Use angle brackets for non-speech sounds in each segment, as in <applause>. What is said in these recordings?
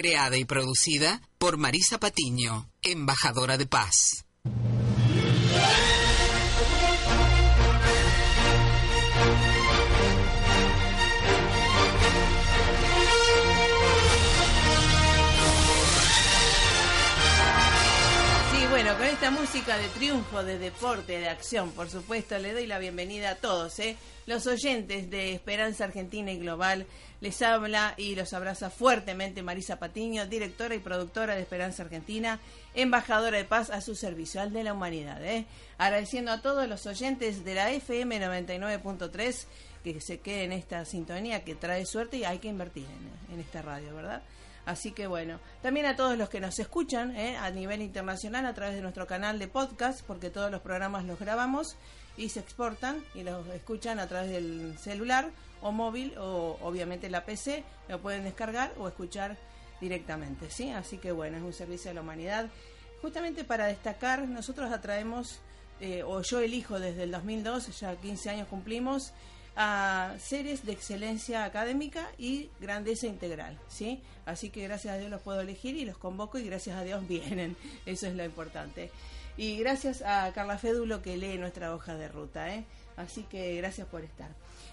Creada y producida por Marisa Patiño, embajadora de paz. bueno, con esta música de triunfo, de deporte, de acción, por supuesto, le doy la bienvenida a todos, ¿eh? los oyentes de Esperanza Argentina y Global. Les habla y los abraza fuertemente Marisa Patiño, directora y productora de Esperanza Argentina, embajadora de paz a su servicio al de la humanidad. ¿eh? Agradeciendo a todos los oyentes de la FM 99.3 que se queden en esta sintonía que trae suerte y hay que invertir en, en esta radio, ¿verdad? Así que bueno, también a todos los que nos escuchan ¿eh? a nivel internacional a través de nuestro canal de podcast, porque todos los programas los grabamos y se exportan y los escuchan a través del celular o móvil o obviamente la PC, lo pueden descargar o escuchar directamente, ¿sí? Así que bueno, es un servicio a la humanidad. Justamente para destacar, nosotros atraemos, eh, o yo elijo desde el 2002, ya 15 años cumplimos, a seres de excelencia académica y grandeza integral, ¿sí? Así que gracias a Dios los puedo elegir y los convoco y gracias a Dios <laughs> vienen, eso es lo importante. Y gracias a Carla Fédulo que lee nuestra hoja de ruta, ¿eh? Así que gracias por estar.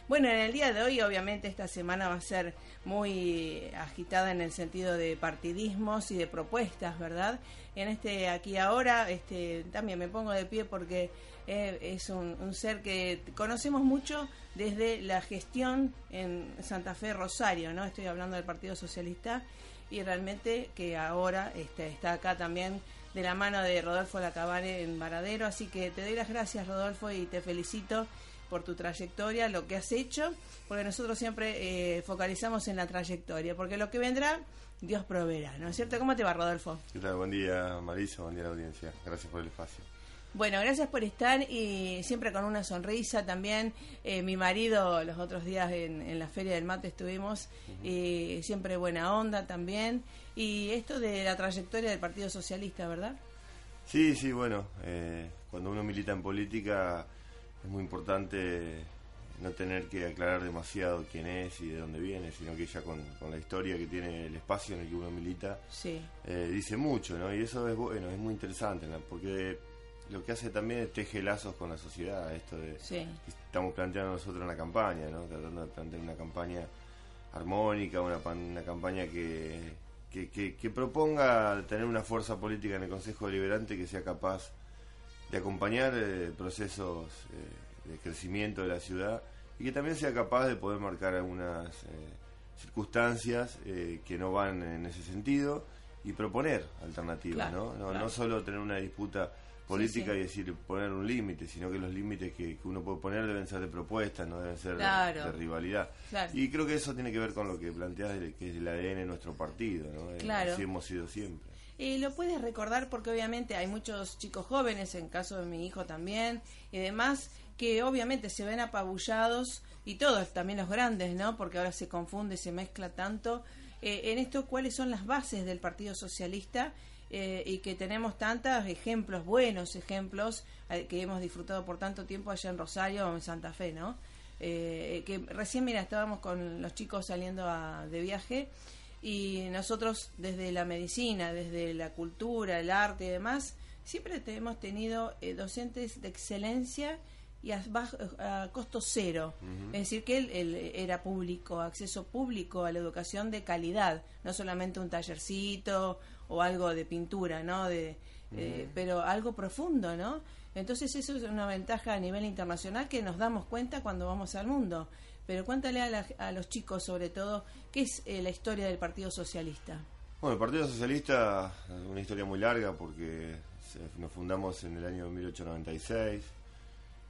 Bueno, en el día de hoy obviamente esta semana va a ser muy agitada en el sentido de partidismos y de propuestas, ¿verdad? En este aquí ahora, este también me pongo de pie porque eh, es un, ser que conocemos mucho desde la gestión en Santa Fe Rosario, ¿no? Estoy hablando del Partido Socialista y realmente que ahora este, está acá también de la mano de Rodolfo Lacabane en Varadero, así que te doy las gracias Rodolfo y te felicito por tu trayectoria, lo que has hecho, porque nosotros siempre eh, focalizamos en la trayectoria, porque lo que vendrá Dios proveerá, ¿no es cierto? ¿Cómo te va Rodolfo? Buen día Marisa, buen día la audiencia, gracias por el espacio. Bueno, gracias por estar y siempre con una sonrisa también. Eh, mi marido los otros días en, la Feria del Mate estuvimos y siempre buena onda también. Y esto de la trayectoria del Partido Socialista, ¿verdad? Sí, sí, bueno, eh, cuando uno milita en política es muy importante no tener que aclarar demasiado quién es y de dónde viene, sino que ya con, la historia que tiene el espacio en el que uno milita, sí. Eh, dice mucho, ¿no? Y eso es bueno, es muy interesante, ¿no? porque lo que hace también es teje lazos con la sociedad, esto de estamos planteando nosotros una campaña, ¿no? tratando de plantear una campaña armónica, una, una campaña que, que, proponga tener una fuerza política en el Consejo Deliberante que sea capaz de acompañar eh, procesos eh, de crecimiento de la ciudad y que también sea capaz de poder marcar algunas eh, circunstancias que no van en ese sentido y proponer alternativas, ¿no? No, no solo tener una disputa política y decir poner un límite, sino que los límites que, uno puede poner deben ser de propuestas, no deben ser de, rivalidad. Y creo que eso tiene que ver con lo que planteas, que es el ADN de nuestro partido, ¿no? Eh, así hemos sido siempre. Y lo puedes recordar porque obviamente hay muchos chicos jóvenes, en caso de mi hijo también, y demás, que obviamente se ven apabullados, y todos, también los grandes, ¿no? Porque ahora se confunde, se mezcla tanto. Eh, en esto, ¿cuáles son las bases del Partido Socialista? Eh, y que tenemos tantos ejemplos, buenos ejemplos, eh, que hemos disfrutado por tanto tiempo allá en Rosario o en Santa Fe, ¿no? Eh, que recién, mira, estábamos con los chicos saliendo de viaje y nosotros desde la medicina, desde la cultura, el arte y demás, siempre hemos tenido docentes de excelencia y a, costo cero. Es decir, que él, era público, acceso público a la educación de calidad, no solamente un tallercito o algo de pintura, ¿no? De, eh, pero algo profundo, ¿no? Entonces eso es una ventaja a nivel internacional que nos damos cuenta cuando vamos al mundo. Pero cuéntale a, los chicos sobre todo qué es eh, la historia del Partido Socialista. Bueno, el Partido Socialista es una historia muy larga porque nos fundamos en el año 1896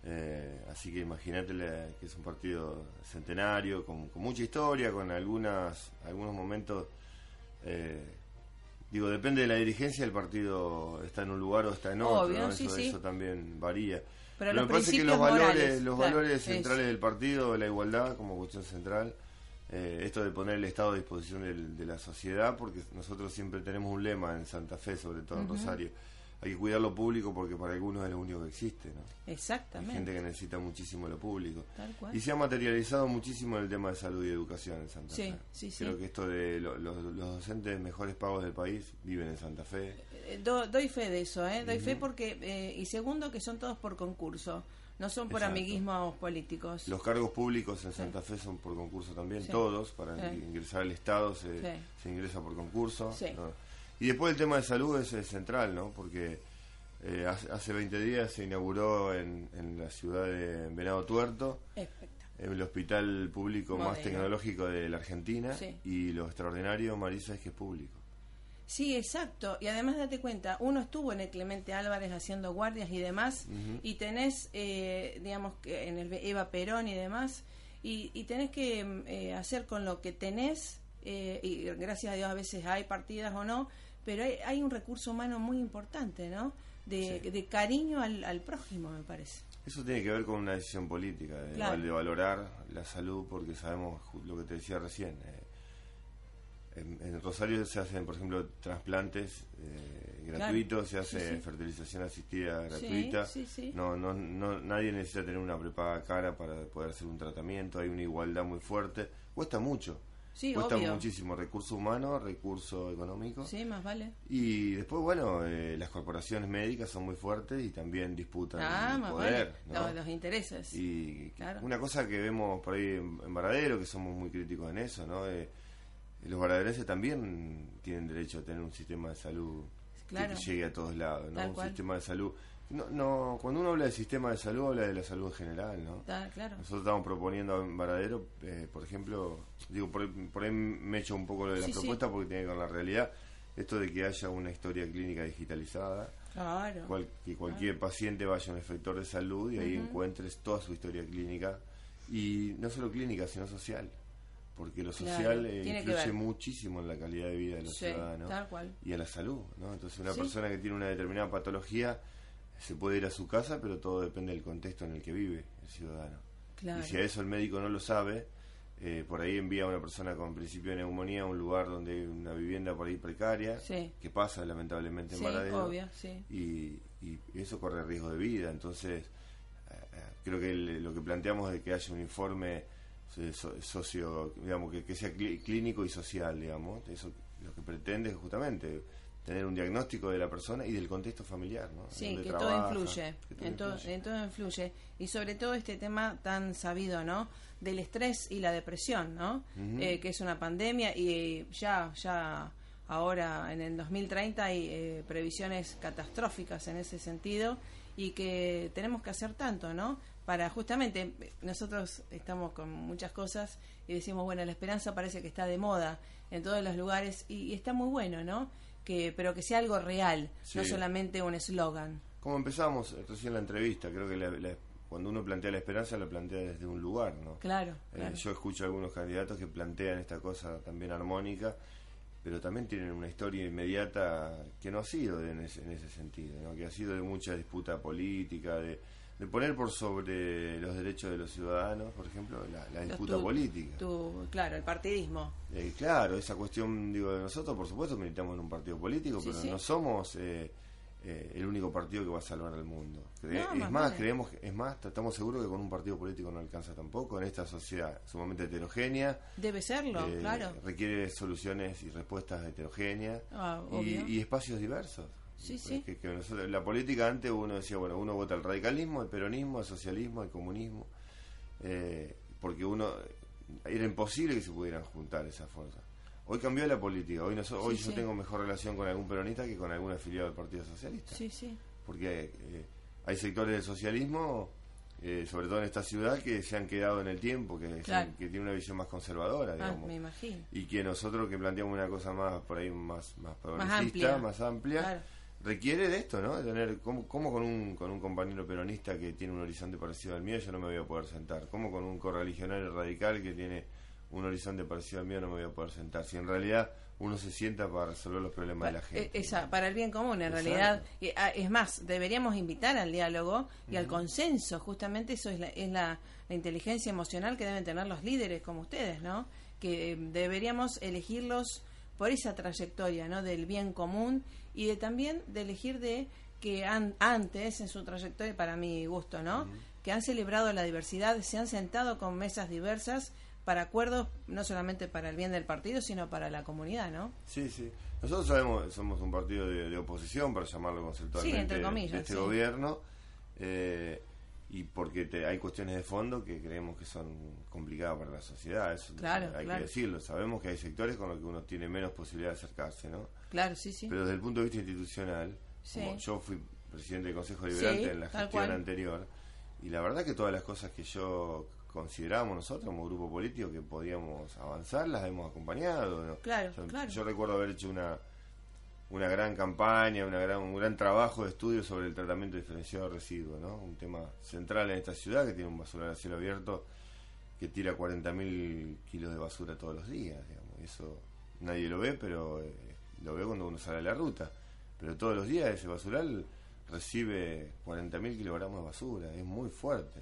eh, así que imagínate que es un partido centenario, con, mucha historia, con algunas algunos momentos. Eh, digo, depende de la dirigencia, el partido está en un lugar o está en otro, eso, también varía. Pero, me parece que los valores, los valores centrales del partido, la igualdad como cuestión central, eh, esto de poner el Estado a disposición de, la sociedad, porque nosotros siempre tenemos un lema en Santa Fe, sobre todo en Rosario hay que cuidar lo público porque para algunos es lo único que existe, ¿no? Exactamente. Hay gente que necesita muchísimo lo público. Y se ha materializado muchísimo en el tema de salud y educación en Santa Fe. Sí, sí. Creo que esto de los docentes mejores pagos del país viven en Santa Fe. Eh, doy fe de eso, ¿eh? Doy fe porque, eh, y segundo, que son todos por concurso. No son por amiguismos políticos. Los cargos públicos en Santa Fe son por concurso también, todos. Para ingresar al Estado se, se ingresa por concurso. Y después el tema de salud es, central, ¿no? Porque eh, hace, 20 días se inauguró en, la ciudad de Venado Tuerto el hospital público más tecnológico de la Argentina y lo extraordinario, Marisa, es que es público. Sí, exacto. Y además date cuenta, uno estuvo en el Clemente Álvarez haciendo guardias y demás, y tenés, eh, digamos, en el Eva Perón y demás, y, tenés que eh, hacer con lo que tenés, y gracias a Dios a veces hay partidas o no, pero hay, un recurso humano muy importante, ¿no? De, cariño al, prójimo, me parece. Eso tiene que ver con una decisión política, de, valorar la salud, porque sabemos lo que te decía recién. Eh, en, Rosario se hacen, por ejemplo, trasplantes eh, gratuitos, se hace fertilización asistida gratuita. No, no, no, nadie necesita tener una prepaga cara para poder hacer un tratamiento, hay una igualdad muy fuerte. Cuesta mucho Sí, Cuesta muchísimo recurso humano, recurso económico. Sí, más vale. Y después, bueno, eh, las corporaciones médicas son muy fuertes y también disputan ah, el poder. Los, intereses. Y una cosa que vemos por ahí en, Varadero, que somos muy críticos en eso, ¿no? Eh, los varaderenses también tienen derecho a tener un sistema de salud que, llegue a todos lados, ¿no? un sistema de salud no, no, cuando uno habla del sistema de salud, habla de la salud en general, ¿no? claro. Nosotros estamos proponiendo en Varadero, eh, por ejemplo, digo, por, ahí me echo un poco de la propuesta porque tiene que ver con la realidad, esto de que haya una historia clínica digitalizada, claro, que cualquier paciente vaya a un efector de salud y ahí encuentres toda su historia clínica, y no solo clínica, sino social porque lo social eh, influye muchísimo en la calidad de vida de los ciudadanos y a la salud, ¿no? Entonces una persona que tiene una determinada patología se puede ir a su casa, pero todo depende del contexto en el que vive el ciudadano. Y si a eso el médico no lo sabe, eh, por ahí envía a una persona con principio de neumonía a un lugar donde hay una vivienda por ahí precaria, que pasa lamentablemente en sí, y, y, eso corre riesgo de vida. Entonces, eh, eh, creo que lo que planteamos de que haya un informe socio, digamos, que, que sea clínico y social, digamos, eso lo que pretende es justamente tener un diagnóstico de la persona y del contexto familiar, ¿no? Sí, que todo influye, en, todo, influye. Y sobre todo este tema tan sabido, ¿no? Del estrés y la depresión, ¿no? Eh, que es una pandemia y ya, ya ahora en el 2030 hay eh, previsiones catastróficas en ese sentido y que tenemos que hacer tanto, ¿no? Para justamente, nosotros estamos con muchas cosas y decimos, bueno, la esperanza parece que está de moda en todos los lugares y está muy bueno, ¿no? Que pero que sea algo real, no solamente un eslogan. Como empezamos recién la entrevista, creo que cuando uno plantea la esperanza lo plantea desde un lugar, ¿no? Claro, eh, yo escucho a algunos candidatos que plantean esta cosa también armónica, pero también tienen una historia inmediata que no ha sido en ese, en ese sentido, ¿no? que ha sido de mucha disputa política, de de poner por sobre los derechos de los ciudadanos, por ejemplo, la, disputa política. claro, el partidismo. Eh, claro, esa cuestión, digo, de nosotros, por supuesto, militamos en un partido político, pero no somos eh, eh, el único partido que va a salvar al mundo. es más, creemos, es más, estamos seguros que con un partido político no alcanza tampoco en esta sociedad sumamente heterogénea. Debe serlo, claro. Requiere soluciones y respuestas heterogéneas ah, y espacios diversos. Sí, sí. Que, la política antes uno decía, bueno, uno vota el radicalismo, el peronismo, el socialismo, el comunismo, eh, porque uno era imposible que se pudieran juntar esas fuerzas. Hoy cambió la política. Hoy, no, hoy yo tengo mejor relación con algún peronista que con algún afiliado del Partido Socialista. Sí, sí. Porque eh, hay sectores del socialismo, eh, sobre todo en esta ciudad, que se han quedado en el tiempo, que, que tienen una visión más conservadora, ah, digamos. me imagino. Y que nosotros que planteamos una cosa más, por ahí, más, más progresista, más amplia, requiere de esto, ¿no? De tener, ¿cómo, ¿cómo, con, un, con un compañero peronista que tiene un horizonte parecido al mío yo no me voy a poder sentar? ¿Cómo con un correligionario radical que tiene un horizonte parecido al mío no me voy a poder sentar. Si en realidad uno se sienta para resolver los problemas de la gente. Esa, para el bien común, en realidad. Ah, es más, deberíamos invitar al diálogo y al consenso. Justamente eso es, la, es la, inteligencia emocional que deben tener los líderes como ustedes, ¿no? Que eh, deberíamos elegirlos por esa trayectoria, ¿no? Del bien común y de también de elegir de que antes en su trayectoria, para mi gusto, ¿no? Que han celebrado la diversidad, se han sentado con mesas diversas para acuerdos no solamente para el bien del partido, sino para la comunidad, ¿no? Sí, sí. Nosotros sabemos, somos un partido de, oposición, para llamarlo conceptualmente, entre comillas, de este gobierno, eh, y porque hay cuestiones de fondo que creemos que son complicadas para la sociedad, eso claro, hay que decirlo. Sabemos que hay sectores con los que uno tiene menos posibilidad de acercarse, ¿no? Claro, sí, sí. Pero desde el punto de vista institucional, como yo fui presidente del Consejo Liberante en la gestión anterior, y la verdad que todas las cosas que yo considerábamos nosotros como grupo político que podíamos avanzar, las hemos acompañado. Claro, claro. yo recuerdo haber hecho una una gran campaña, una gran, un gran trabajo de estudio sobre el tratamiento diferenciado de residuos, ¿no? un tema central en esta ciudad que tiene un basural a cielo abierto que tira 40.000 kilos de basura todos los días. Digamos. Eso nadie lo ve, pero eh, lo ve cuando uno sale a la ruta. Pero todos los días ese basural recibe 40.000 kilogramos de basura, es muy fuerte.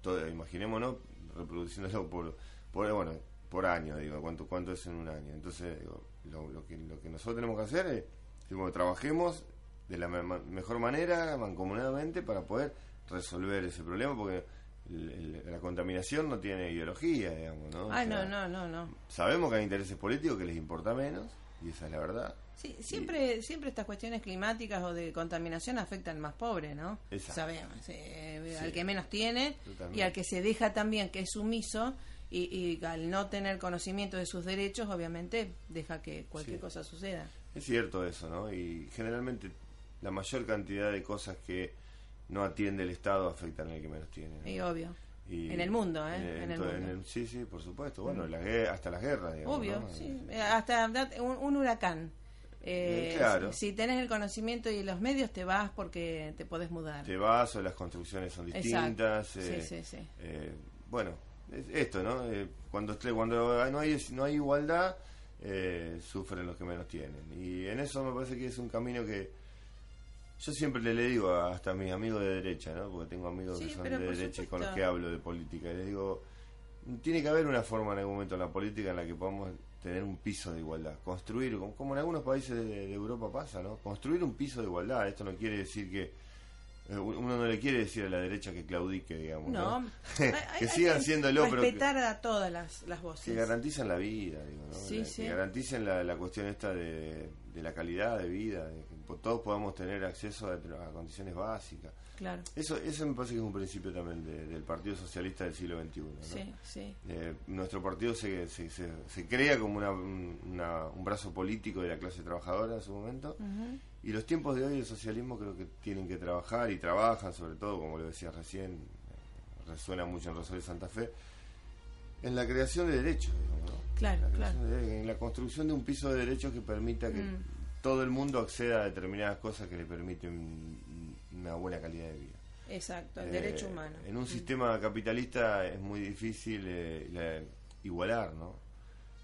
Todo, imaginémonos reproduciéndolo por, por, bueno, por año, digo, cuánto, cuánto es en un año. Entonces, lo, que, lo que nosotros tenemos que hacer es que trabajemos de la mejor manera, mancomunadamente, para poder resolver ese problema, porque la contaminación no tiene ideología, digamos, ¿no? Ah, no, no, no, no. Sabemos que hay intereses políticos que les importa menos, y esa es la verdad. Sí, siempre, siempre estas cuestiones climáticas o de contaminación afectan al más pobre, ¿no? Sabemos, eh, al que menos tiene y al que se deja también, que es sumiso y, al no tener conocimiento de sus derechos, obviamente deja que cualquier cosa suceda. Es cierto eso, ¿no? Y generalmente la mayor cantidad de cosas que no atiende el Estado afectan al que menos tiene. Y obvio. en el mundo, ¿eh? En, el, mundo. sí, sí, por supuesto. Bueno, la, hasta las guerras, digamos. Obvio, sí. Hasta un huracán eh, si, tenés el conocimiento y los medios, te vas porque te podés mudar. Te vas o las construcciones son distintas. Eh, eh, bueno, esto, ¿no? cuando cuando no hay, no hay igualdad, sufren los que menos tienen. Y en eso me parece que es un camino que yo siempre le, digo hasta a mis amigos de derecha, ¿no? Porque tengo amigos que son de derecha y con los que hablo de política. Y les digo, tiene que haber una forma en algún momento en la política en la que podamos tener un piso de igualdad, construir, como en algunos países de, Europa pasa, ¿no? Construir un piso de igualdad, esto no quiere decir que eh, uno no le quiere decir a la derecha que claudique, digamos. No, <laughs> que sigan siendo el Respetar a todas las, las, voces. Que garanticen la vida, digo, ¿no? Que garanticen la, la, cuestión esta de, de, la calidad de vida, de que todos podamos tener acceso a, a condiciones básicas. Eso, eso me parece que es un principio también del Partido Socialista del siglo XXI. Sí, sí. Eh, nuestro partido se, se, se, crea como una, un brazo político de la clase trabajadora en su momento. Y los tiempos de hoy el socialismo creo que tienen que trabajar y trabajan, sobre todo, como lo decía recién, eh, resuena mucho en Rosario Santa Fe, en la creación de derechos. Claro, claro. en la construcción de un piso de derechos que permita que mm. todo el mundo acceda a determinadas cosas que le permiten una buena calidad de vida. Exacto, el derecho eh, humano. En un mm. sistema capitalista es muy difícil eh, igualar, ¿no?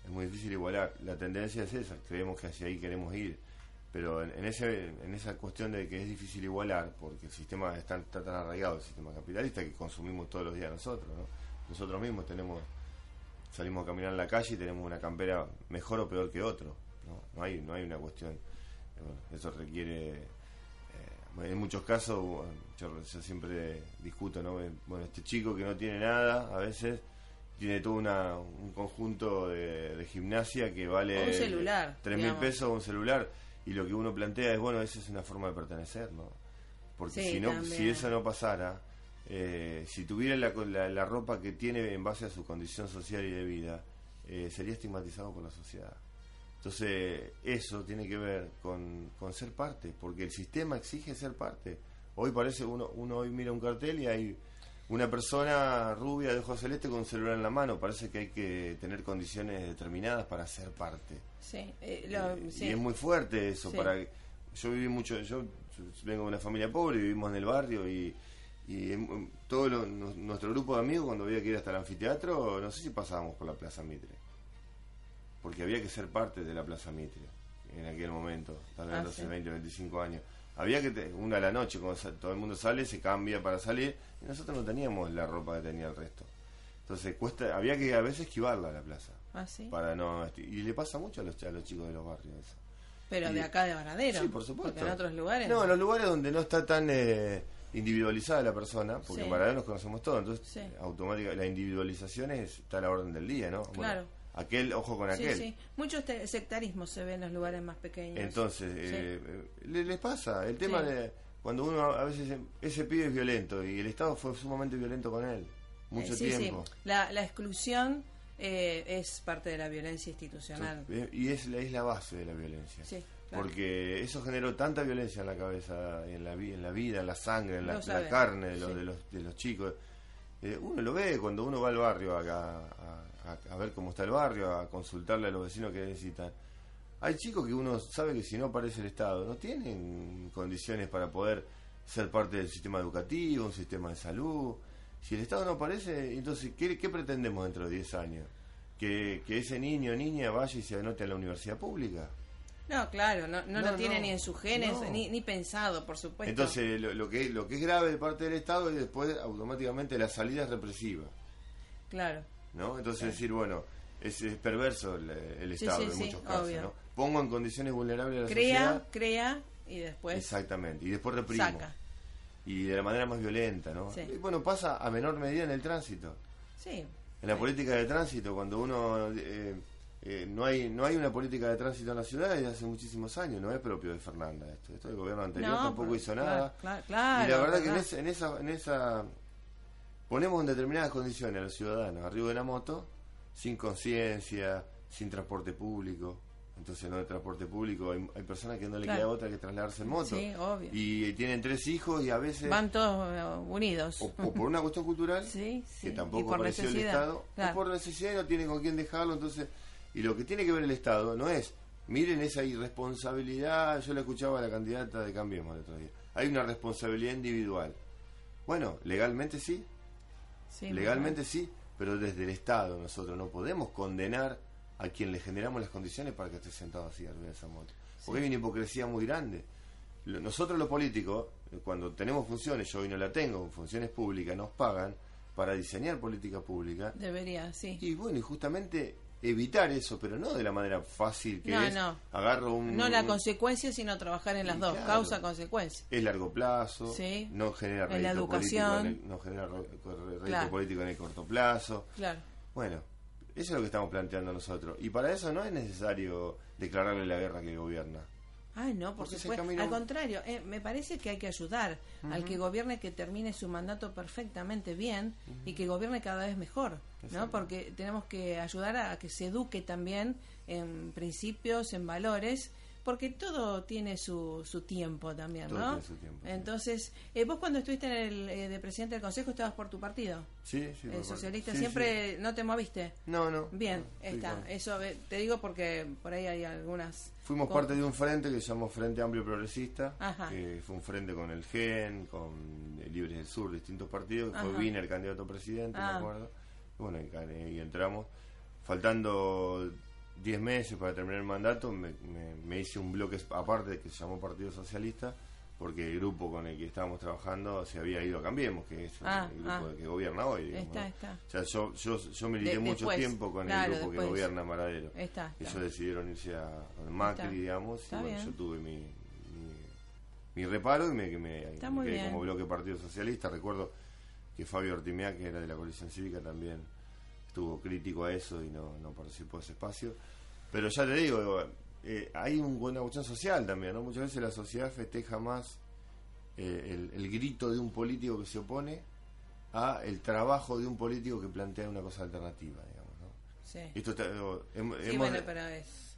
Es muy difícil igualar. La tendencia es esa, creemos que hacia ahí queremos ir. Pero en, ese, en esa cuestión de que es difícil igualar, porque el sistema está, tan arraigado, el sistema capitalista, que consumimos todos los días nosotros, ¿no? Nosotros mismos tenemos, salimos a caminar en la calle y tenemos una campera mejor o peor que otro, ¿no? No hay, no hay una cuestión. eso requiere en muchos casos, yo, siempre discuto, ¿no? Bueno, este chico que no tiene nada, a veces tiene todo una, un conjunto de, gimnasia que vale un celular, tres mil pesos un celular y lo que uno plantea es, bueno, esa es una forma de pertenecer, ¿no? Porque si, no, si eso no pasara, eh, si tuviera la, la, ropa que tiene en base a su condición social y de vida, eh, sería estigmatizado por la sociedad. Entonces, eso tiene que ver con, con, ser parte, porque el sistema exige ser parte. Hoy parece, uno, uno hoy mira un cartel y hay una persona rubia de ojos celeste con un celular en la mano. Parece que hay que tener condiciones determinadas para ser parte. Sí, eh, Y es muy fuerte eso. para Yo viví mucho, yo vengo de una familia pobre, vivimos en el barrio y y todo nuestro grupo de amigos, cuando había que ir hasta el anfiteatro, no sé si pasábamos por la Plaza Mitre. Porque había que ser parte de la Plaza Mitre en aquel momento, tal vez hace 20, 25 años. Había que, una a la noche, cuando todo el mundo sale, se cambia para salir, y nosotros no teníamos la ropa que tenía el resto. Entonces cuesta, había que a veces esquivarla a la plaza. ¿Ah, sí? Para no, y le pasa mucho a los, a los chicos de los barrios eso. Pero de acá de Varadero. Sí, por supuesto. Porque en otros lugares. No, en los lugares donde no está tan... Eh, individualizada la persona, porque para él nos conocemos todos, entonces automática la individualización está a la orden del día, ¿no? claro. Aquel, ojo con aquel. Sí, Mucho sectarismo se ve en los lugares más pequeños. Entonces, eh, les pasa. El tema de cuando uno a veces ese pibe es violento y el Estado fue sumamente violento con él, mucho tiempo. La, la exclusión eh, es parte de la violencia institucional. y es, es la base de la violencia. Sí. Porque eso generó tanta violencia en la cabeza, en la, en la vida, en la sangre, en la, carne de, los, de, los, de los chicos. Eh, uno lo ve cuando uno va al barrio a, a, ver cómo está el barrio, a consultarle a los vecinos que necesitan. Hay chicos que uno sabe que si no aparece el Estado, no tienen condiciones para poder ser parte del sistema educativo, un sistema de salud. Si el Estado no aparece, entonces, ¿qué, qué pretendemos dentro de 10 años? ¿Que, ¿Que ese niño o niña vaya y se anote a la universidad pública? No, claro, no, no, lo tiene ni en sus genes, ni, ni, pensado, por supuesto. Entonces, lo, que, lo que es grave de parte del Estado es después automáticamente la salida es represiva. Claro. ¿No? Entonces, decir, bueno, es, perverso el, Estado en muchos casos. ¿no? Pongo en condiciones vulnerables a la crea, sociedad. Crea, y después. Exactamente, y después reprimo. Saca. Y de la manera más violenta, ¿no? Y bueno, pasa a menor medida en el tránsito. Sí. En la política de tránsito, cuando uno. Eh, eh, no hay no hay una política de tránsito en la ciudad desde hace muchísimos años, no es propio de Fernanda esto. Esto el gobierno anterior tampoco hizo nada. y la verdad que en, esa, en esa ponemos en determinadas condiciones a los ciudadanos arriba de la moto, sin conciencia, sin transporte público. Entonces, no de transporte público, hay, personas que no le queda otra que trasladarse en moto. Y tienen tres hijos y a veces. Van todos eh, unidos. O, por una cuestión cultural, <laughs> que tampoco apareció el Estado, o por necesidad y no tiene con quién dejarlo. Entonces, y lo que tiene que ver el Estado no es, miren esa irresponsabilidad, yo le escuchaba a la candidata de Cambiemos el otro día, hay una responsabilidad individual. Bueno, legalmente sí, legalmente sí, pero desde el Estado nosotros no podemos condenar a quien le generamos las condiciones para que esté sentado así arriba de esa moto. Porque hay una hipocresía muy grande. Nosotros los políticos, cuando tenemos funciones, yo hoy no la tengo, funciones públicas, nos pagan para diseñar política pública. Debería, sí. Y bueno, y justamente evitar eso, pero no de la manera fácil que es. No. Agarro un. No la consecuencia, sino trabajar en las dos, causa-consecuencia. Es largo plazo, no genera en la educación. Político en no genera rédito político en el corto plazo. Claro. Bueno, eso es lo que estamos planteando nosotros. Y para eso no es necesario declararle la guerra que gobierna. Ay, no, por supuesto. Al contrario, eh, me parece que hay que ayudar al que gobierne que termine su mandato perfectamente bien y que gobierne cada vez mejor, ¿no? Porque tenemos que ayudar a que se eduque también en principios, en valores porque todo tiene su, su tiempo también, ¿no? Entonces, eh, vos cuando estuviste en el eh, de presidente del consejo estabas por tu partido. Sí, sí. El socialista siempre no te moviste. No, no. Bien, está. Eso eh, te digo porque por ahí hay algunas. Fuimos parte de un frente que llamó Frente Amplio Progresista, que fue un frente con el GEN, con Libres del Sur, distintos partidos. Fue Wiener el candidato a presidente, me ah. acuerdo. bueno, y entramos. Faltando 10 meses para terminar el mandato, me, me, hice un bloque aparte que se llamó Partido Socialista, porque el grupo con el que estábamos trabajando se había ido a Cambiemos, que es ah, el grupo ah. que gobierna hoy. está, está. O sea, yo, yo, yo milité mucho tiempo con el grupo que gobierna Maradero. Está, Ellos decidieron irse a, Macri, digamos, y bueno, yo tuve mi, mi, reparo y me, me, quedé como bloque Partido Socialista. Recuerdo que Fabio Ortimea, que era de la coalición cívica, también estuvo crítico a eso y no, no participó de ese espacio. Pero ya te digo, eh, hay un, una cuestión social también, ¿no? Muchas veces la sociedad festeja más eh, el, grito de un político que se opone a el trabajo de un político que plantea una cosa alternativa, digamos, ¿no? Sí. Esto sí, bueno, pero es,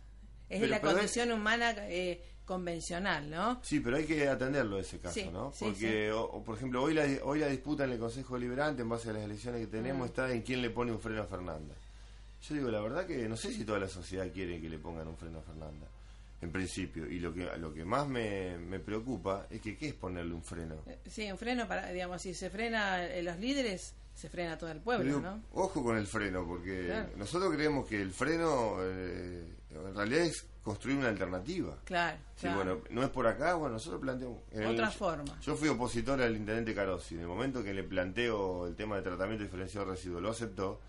es la condición humana eh, convencional, ¿no? Sí, pero hay que atenderlo ese caso, ¿no? Porque, por ejemplo, hoy la, hoy la disputa en el Consejo Deliberante, en base a las elecciones que tenemos, mm. está en quién le pone un freno a Fernanda. Yo digo, la verdad que no sé si toda la sociedad quiere que le pongan un freno a Fernanda, en principio. Y lo que lo que más me, me preocupa es que, ¿qué es ponerle un freno? Eh, sí, un freno para, digamos, si se frena los líderes, se frena todo el pueblo, ¿no? Ojo con el freno, porque nosotros creemos que el freno eh, en realidad es construir una alternativa. Claro, sí, bueno, no es por acá, bueno, nosotros planteamos... Otra forma. Yo fui opositor al intendente Carosi. En el momento que le planteo el tema de tratamiento diferenciado de residuos, lo aceptó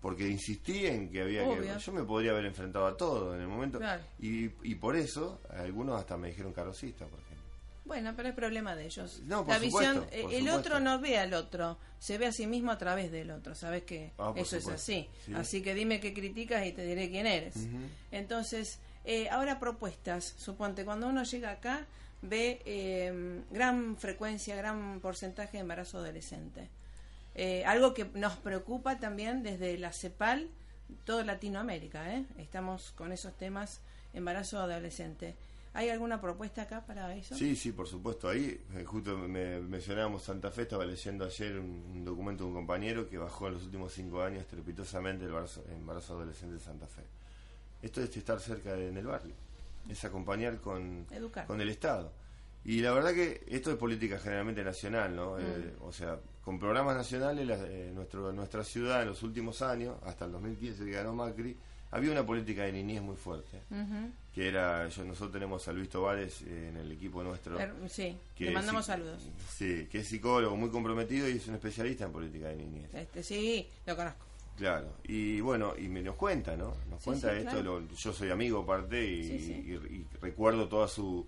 porque insistí en que había que yo me podría haber enfrentado a todo en el momento y, y por eso algunos hasta me dijeron carosista por ejemplo bueno pero es problema de ellos. La visión eh, el otro no ve al otro se ve a sí mismo a través del otro sabes que ah, eso es así. Así que dime qué criticas y te diré quién eres. Entonces eh, ahora propuestas suponte cuando uno llega acá ve eh, gran frecuencia gran porcentaje de embarazo adolescente. Eh, algo que nos preocupa también desde la CEPAL, toda Latinoamérica, ¿eh? estamos con esos temas embarazo adolescente. ¿Hay alguna propuesta acá para eso? Sí, sí, por supuesto. Ahí, eh, justo me mencionábamos Santa Fe, estaba leyendo ayer un, documento de un compañero que bajó en los últimos cinco años estrepitosamente el embarazo, adolescente de Santa Fe. Esto es estar cerca en el barrio, es acompañar con, con el Estado. Y la verdad que esto es política generalmente nacional, ¿no? Mm. Eh, o sea, con programas nacionales, eh, nuestro, nuestra ciudad en los últimos años, hasta el 2015 que ganó Macri, había una política de niñez muy fuerte. Que era, yo, nosotros tenemos a Luis Tovares eh, en el equipo nuestro. sí, que le mandamos saludos. Sí, que es psicólogo muy comprometido y es un especialista en política de niñez. Este, sí, lo conozco. Claro, y bueno, y me nos cuenta, ¿no? Nos cuenta esto, yo soy amigo aparte y, recuerdo toda su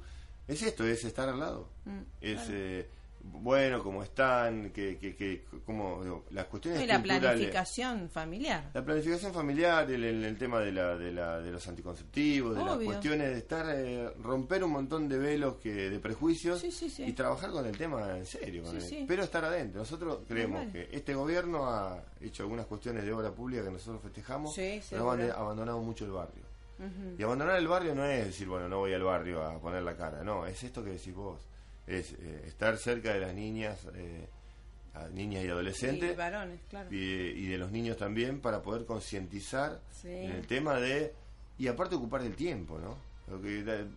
es esto, es estar al lado. Mm, es, eh, bueno, cómo están, que, que, que como las cuestiones y la planificación familiar. La planificación familiar, el, el, tema de, la, de, la, de los anticonceptivos, de las cuestiones de estar, eh, romper un montón de velos que de prejuicios y trabajar con el tema en serio, pero estar adentro. Nosotros creemos que este gobierno ha hecho algunas cuestiones de obra pública que nosotros festejamos, pero han abandonado mucho el barrio. Y abandonar el barrio no es decir, bueno, no voy al barrio a poner la cara, no, es esto que decís vos, es eh, estar cerca de las niñas, eh, niñas y adolescentes, y, de los niños también, para poder concientizar en el tema de, y aparte ocupar el tiempo, ¿no?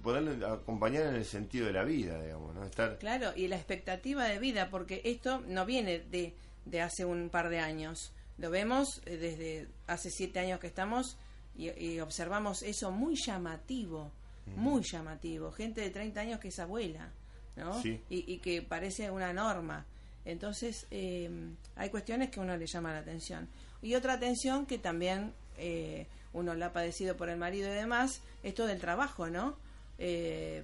poder acompañar en el sentido de la vida, digamos, ¿no? Estar... Claro, y la expectativa de vida, porque esto no viene de, de hace un par de años, lo vemos eh, desde hace siete años que estamos y, observamos eso muy llamativo, muy llamativo. Gente de 30 años que es abuela, ¿no? Y, que parece una norma. Entonces, eh, hay cuestiones que uno le llama la atención. Y otra atención que también eh, uno la ha padecido por el marido y demás, esto del trabajo, ¿no? Eh,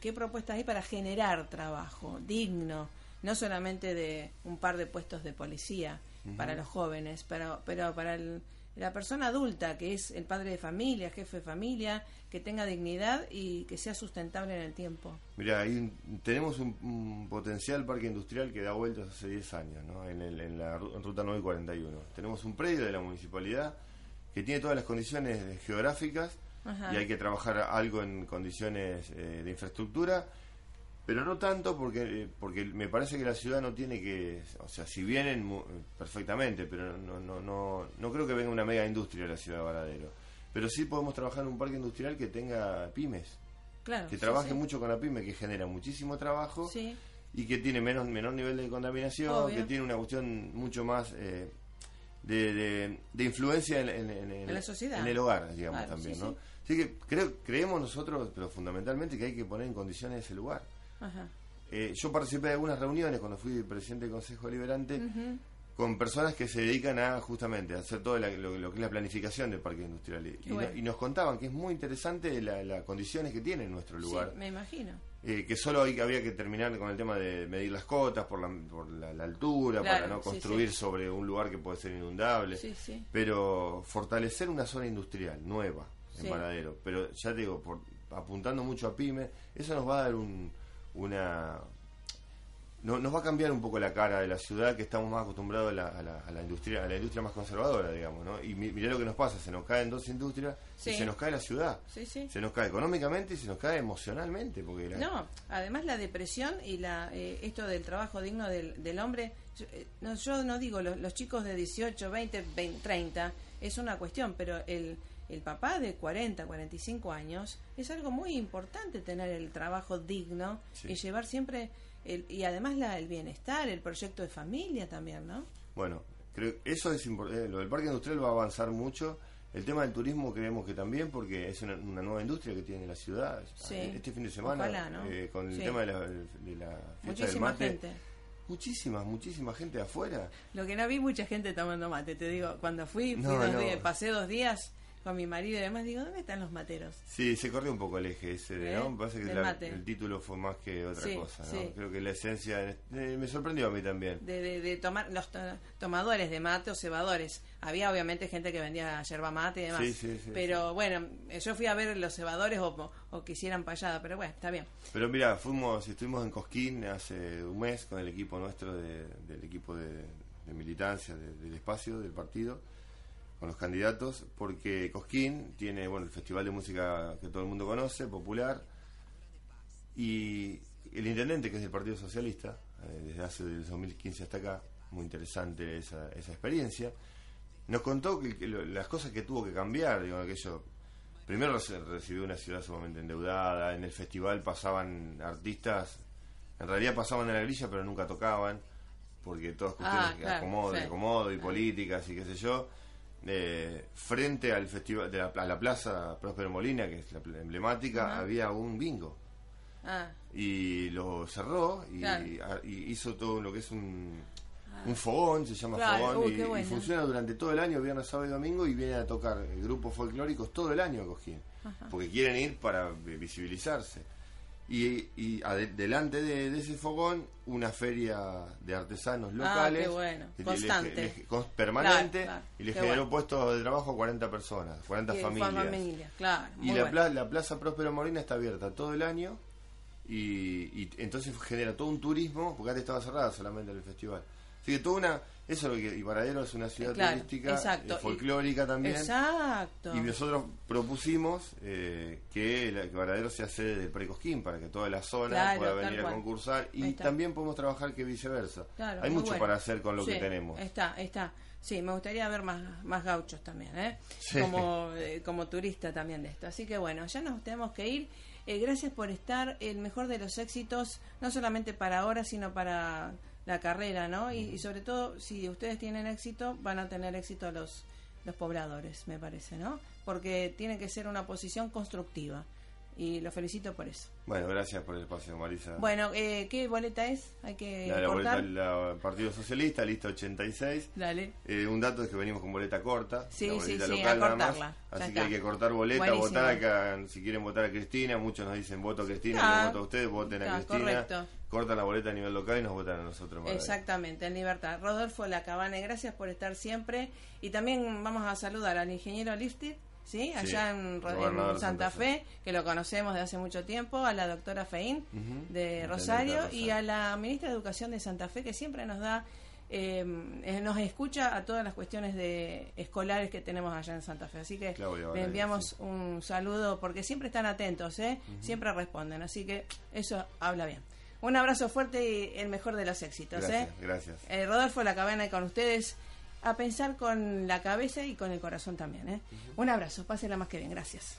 ¿Qué propuestas hay para generar trabajo digno? No solamente de un par de puestos de policía para los jóvenes, pero, pero para el, la persona adulta, que es el padre de familia, jefe de familia, que tenga dignidad y que sea sustentable en el tiempo. Mira, ahí tenemos un, potencial parque industrial que da vueltas hace 10 años, ¿no? en, el, en la ruta 941. Tenemos un predio de la municipalidad que tiene todas las condiciones geográficas y hay que trabajar algo en condiciones eh, de infraestructura pero no tanto porque eh, porque me parece que la ciudad no tiene que o sea si vienen perfectamente pero no no no no creo que venga una mega industria a la ciudad de Varadero. Pero sí podemos trabajar en un parque industrial que tenga pymes. Claro, que trabaje mucho con la pyme que genera muchísimo trabajo y que tiene menos menor nivel de contaminación que tiene una cuestión mucho más eh, de, de, influencia en, en, la sociedad. en el hogar digamos también no así que creo creemos nosotros pero fundamentalmente que hay que poner en condiciones ese lugar eh, yo participé de algunas reuniones cuando fui presidente del Consejo Liberante con personas que se dedican a justamente a hacer todo lo, que es la planificación del parque industrial. Y, nos contaban que es muy interesante las condiciones que tiene nuestro lugar. me imagino. Eh, que solo había que terminar con el tema de medir las cotas por la, por la, altura, para no construir sobre un lugar que puede ser inundable. Pero fortalecer una zona industrial nueva, en Paradero. Pero ya te digo, por, apuntando mucho a pyme, eso nos va a dar un, una, no, nos va a cambiar un poco la cara de la ciudad que estamos más acostumbrados a la, a la, industria a la industria más conservadora digamos no y mirá lo que nos pasa se nos caen dos industrias y se nos cae la ciudad. Se nos cae económicamente y se nos cae emocionalmente porque no además la depresión y la eh, esto del trabajo digno del, del hombre yo, eh, no, yo no digo los, los, chicos de 18 20, 20 30 es una cuestión pero el el papá de 40, 45 años, es algo muy importante tener el trabajo digno y llevar siempre y además la, el bienestar, el proyecto de familia también, ¿no? Bueno, creo eso es importante. Eh, lo del parque industrial va a avanzar mucho. El tema del turismo creemos que también, porque es una, nueva industria que tiene la ciudad. Este fin de semana, eh, con el tema de la, de la fiesta del mate, gente. Muchísima, muchísima gente afuera. Lo que no vi, mucha gente tomando mate, te digo. Cuando fui, pasé dos días con mi marido y demás, digo, ¿dónde están los materos? Sí, se corrió un poco el eje ese, de, ¿no? Me parece que el título fue más que otra cosa, ¿no? Creo que la esencia, eh, me sorprendió a mí también. De, de, tomar, los tomadores de mate o cebadores. Había obviamente gente que vendía yerba mate y demás. pero bueno, yo fui a ver los cebadores o, o quisieran payada, pero bueno, está bien. Pero mira, fuimos, estuvimos en Cosquín hace un mes con el equipo nuestro, del equipo de, militancia del espacio, del partido con los candidatos, porque Cosquín tiene bueno el festival de música que todo el mundo conoce, popular, y el intendente, que es del Partido Socialista, eh, desde hace del 2015 hasta acá, muy interesante esa, esa experiencia, nos contó que, las cosas que tuvo que cambiar, digo, aquello, primero recibió una ciudad sumamente endeudada, en el festival pasaban artistas, en realidad pasaban en la grilla pero nunca tocaban, porque todas cuestiones ah, de acomodo, acomodo y políticas y qué sé yo, eh, frente al festival de la, a la plaza Próspero Molina, que es la emblemática, había un bingo. Ah. Y lo cerró y, hizo todo lo que es un, un fogón, se llama fogón, y, funciona durante todo el año, viernes, sábado y domingo, y viene a tocar grupos folclóricos todo el año a Cojín, porque quieren ir para visibilizarse y, y delante de, ese fogón una feria de artesanos ah, locales constante. permanente y le generó puestos de trabajo a 40 personas 40 familias. y la, la, plaza Próspero Morina está abierta todo el año y, y entonces genera todo un turismo porque antes estaba cerrada solamente el festival. Así que toda una eso es lo que y Varadero es una ciudad turística, eh, folclórica también. Exacto. Y nosotros propusimos eh, que, la, que Varadero sea sede del Precosquín para que toda la zona pueda venir a concursar y también podemos trabajar que viceversa. Hay mucho para hacer con lo que tenemos. Está, está. Sí, me gustaría ver más, más gauchos también, ¿eh? Como, eh, como turista también de esto. Así que bueno, ya nos tenemos que ir. gracias por estar el mejor de los éxitos, no solamente para ahora, sino para la carrera, ¿no? Y, sobre todo, si ustedes tienen éxito, van a tener éxito los, los pobladores, me parece, ¿no? Porque tiene que ser una posición constructiva. Y lo felicito por eso. Bueno, gracias por el espacio, Marisa. Bueno, eh, ¿qué boleta es? Hay que la, boleta del Partido Socialista, lista 86. Dale. Eh, un dato es que venimos con boleta corta. Sí, sí, sí, local, a cortarla. Así que hay que cortar boleta, votar. Acá, si quieren votar a Cristina, muchos nos dicen voto a Cristina, ah, yo voto a ustedes, voten a Cristina. Correcto. Cortan la boleta a nivel local y nos votan a nosotros. Exactamente, en libertad. Rodolfo Lacabane, gracias por estar siempre. Y también vamos a saludar al ingeniero Lifted ¿sí? Allá en, Santa, Fe, que lo conocemos de hace mucho tiempo, a la doctora Feín de Rosario y a la ministra de Educación de Santa Fe, que siempre nos da, em, eh, nos escucha a todas las cuestiones de escolares que tenemos allá en Santa Fe. Así que le enviamos un saludo porque siempre están atentos, ¿eh? siempre responden, así que eso habla bien. Un abrazo fuerte y el mejor de los éxitos. Gracias. ¿eh? gracias. Eh, Rodolfo La Cabana con ustedes a pensar con la cabeza y con el corazón también. ¿eh? Un abrazo, pásenla más que bien, gracias.